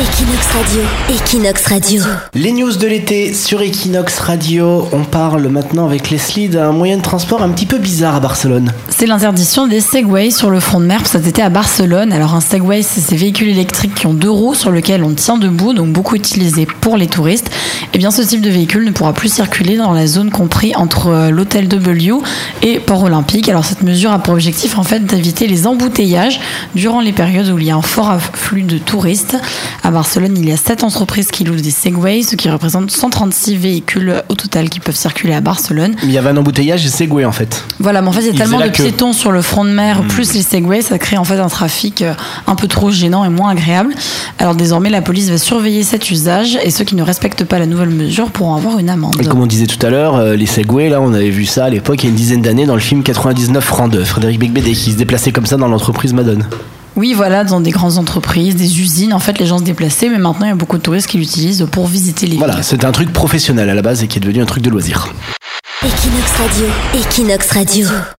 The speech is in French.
Equinox Radio, Equinox Radio. Les news de l'été sur Equinox Radio. On parle maintenant avec Leslie d'un moyen de transport un petit peu bizarre à Barcelone. C'est l'interdiction des Segways sur le front de mer pour cet été à Barcelone. Alors un Segway, c'est ces véhicules électriques qui ont deux roues sur lesquels on tient debout, donc beaucoup utilisés pour les touristes. Et bien ce type de véhicule ne pourra plus circuler dans la zone comprise entre euh, l'hôtel W et Port Olympique. Alors cette mesure a pour objectif en fait d'éviter les embouteillages durant les périodes où il y a un fort afflux de touristes. À Barcelone, il y a 7 entreprises qui louent des Segways, ce qui représente 136 véhicules au total qui peuvent circuler à Barcelone. Il y avait un embouteillage et Segway en fait. Voilà, mais en fait, il y a Il tellement de piétons sur le front de mer, plus les Segways, ça crée en fait un trafic euh, un peu trop gênant et moins agréable. Alors désormais, la police va surveiller cet usage et ceux qui ne respectent pas la nouvelle mesure pourront avoir une amende. Et comme on disait tout à l'heure, euh, les Segway, là, on avait vu ça à l'époque, il y a une dizaine d'années, dans le film 99 francs de Frédéric Becbédé, qui se déplaçait comme ça dans l'entreprise Madone. Oui, voilà, dans des grandes entreprises, des usines, en fait, les gens se déplaçaient, mais maintenant, il y a beaucoup de touristes qui l'utilisent pour visiter les Voilà, villes. c'était un truc professionnel à la base et qui est devenu un truc de loisir. Equinox Radio, Equinox Radio.